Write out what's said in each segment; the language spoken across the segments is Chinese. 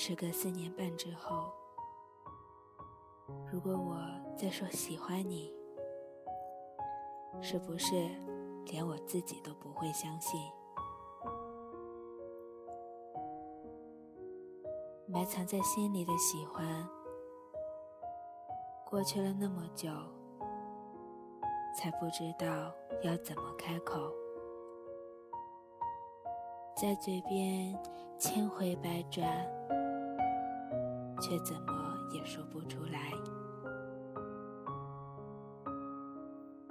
时隔四年半之后，如果我再说喜欢你，是不是连我自己都不会相信？埋藏在心里的喜欢，过去了那么久，才不知道要怎么开口。在嘴边千回百转，却怎么也说不出来。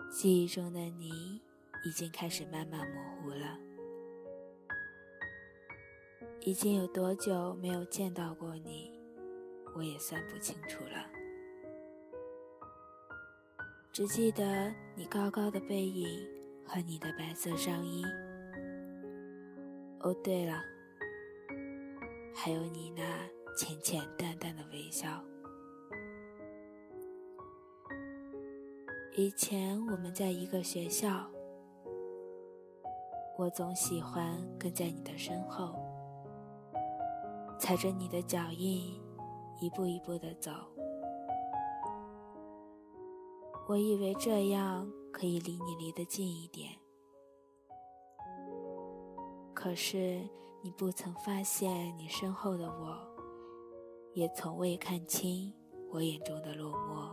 记忆中的你已经开始慢慢模糊了，已经有多久没有见到过你，我也算不清楚了。只记得你高高的背影和你的白色上衣。哦，对了，还有你那浅浅淡淡的微笑。以前我们在一个学校，我总喜欢跟在你的身后，踩着你的脚印，一步一步的走。我以为这样可以离你离得近一点。可是，你不曾发现，你身后的我，也从未看清我眼中的落寞。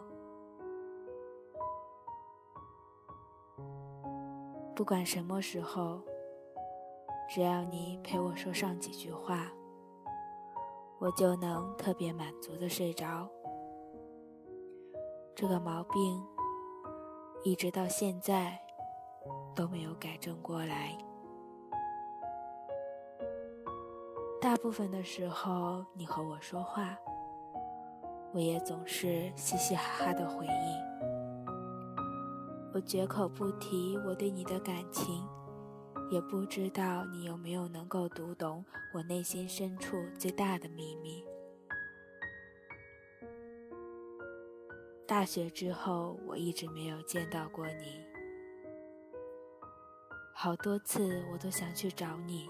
不管什么时候，只要你陪我说上几句话，我就能特别满足的睡着。这个毛病，一直到现在都没有改正过来。大部分的时候，你和我说话，我也总是嘻嘻哈哈的回应。我绝口不提我对你的感情，也不知道你有没有能够读懂我内心深处最大的秘密。大学之后，我一直没有见到过你，好多次我都想去找你。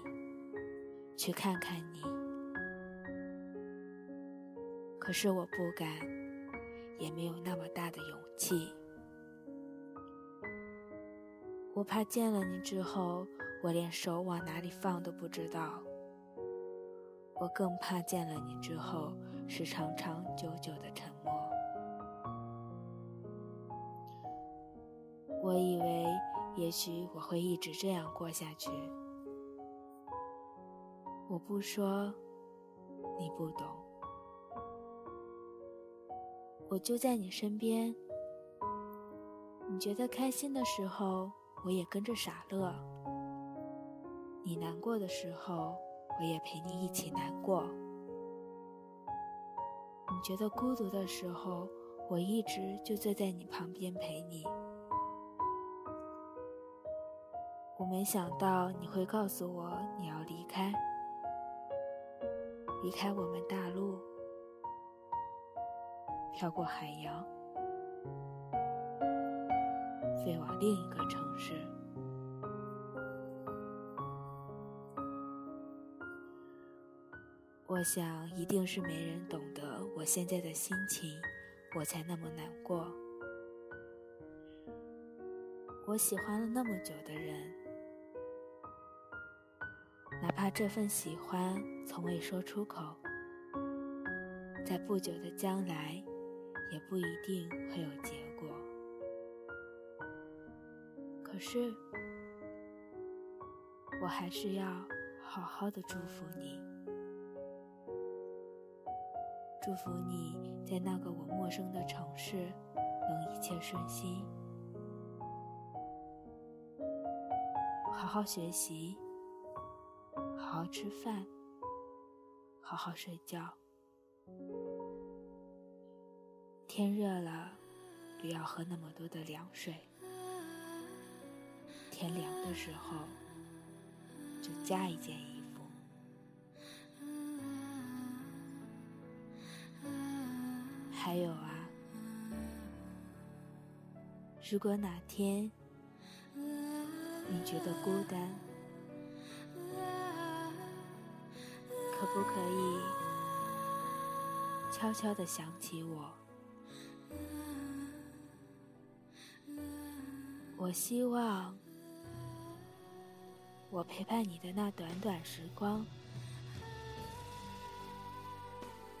去看看你，可是我不敢，也没有那么大的勇气。我怕见了你之后，我连手往哪里放都不知道。我更怕见了你之后是长长久久的沉默。我以为，也许我会一直这样过下去。我不说，你不懂。我就在你身边，你觉得开心的时候，我也跟着傻乐；你难过的时候，我也陪你一起难过。你觉得孤独的时候，我一直就坐在你旁边陪你。我没想到你会告诉我你要离开。离开我们大陆，飘过海洋，飞往另一个城市。我想，一定是没人懂得我现在的心情，我才那么难过。我喜欢了那么久的人。哪怕这份喜欢从未说出口，在不久的将来，也不一定会有结果。可是，我还是要好好的祝福你，祝福你在那个我陌生的城市能一切顺心，好好学习。好好吃饭，好好睡觉。天热了，不要喝那么多的凉水。天凉的时候，就加一件衣服。还有啊，如果哪天你觉得孤单，可不可以悄悄的想起我。我希望，我陪伴你的那短短时光，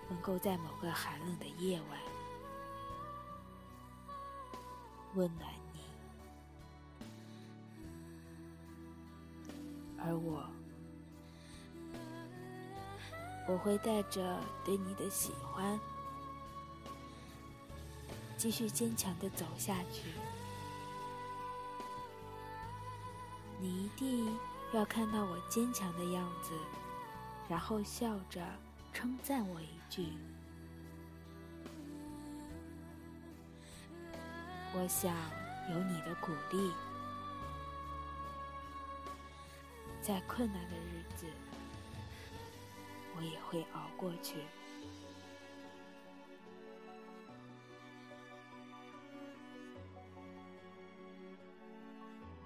能够在某个寒冷的夜晚，温暖你。而我，我会带着对你的喜欢，继续坚强的走下去。你一定要看到我坚强的样子，然后笑着称赞我一句。我想有你的鼓励。在困难的日子，我也会熬过去。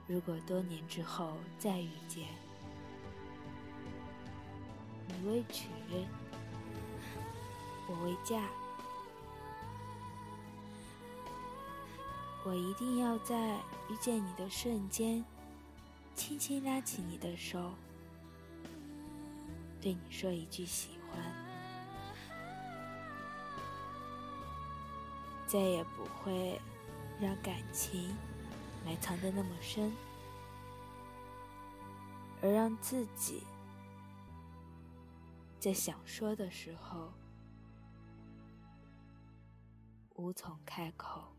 如果多年之后再遇见，你未娶，我未嫁，我一定要在遇见你的瞬间。轻轻拉起你的手，对你说一句喜欢，再也不会让感情埋藏的那么深，而让自己在想说的时候无从开口。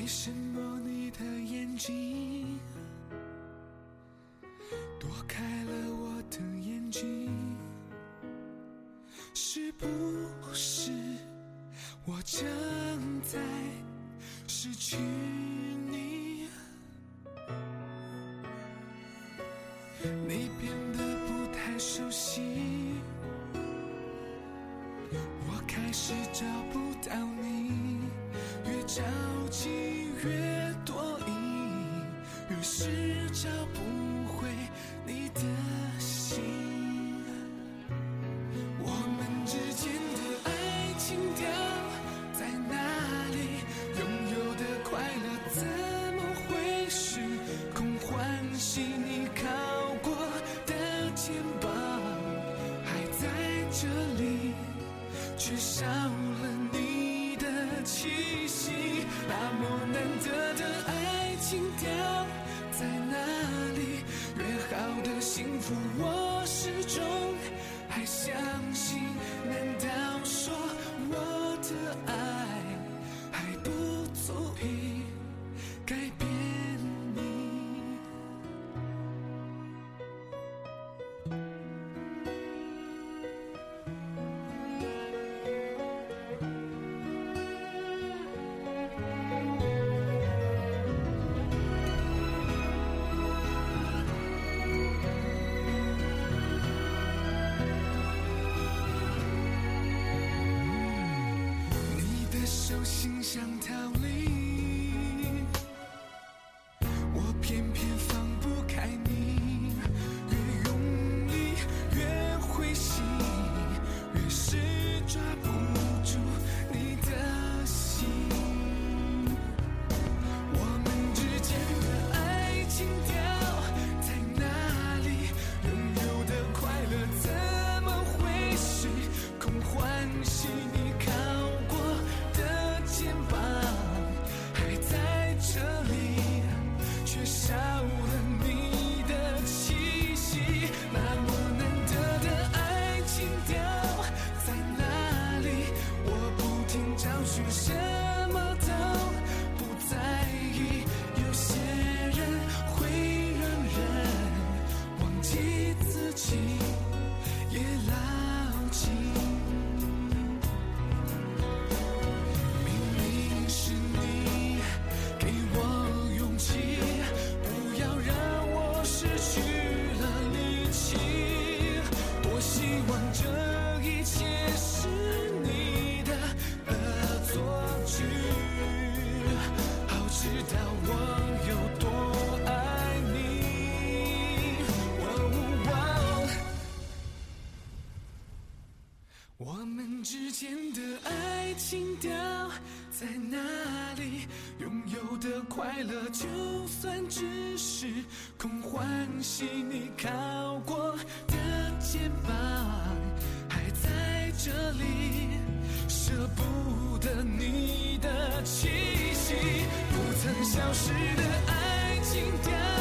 为什么你的眼睛躲开了我的眼睛？是不是我正在失去你？你变得不太熟悉，我开始找不肩膀还在这里，却少了你的气息。那么难得的爱情掉在哪里？约好的幸福，我始终还相信。难道说心想逃离我们之间的爱情掉在哪里拥有的快乐就算只是空欢喜你靠过的肩膀还在这里舍不得你的气息不曾消失的爱情掉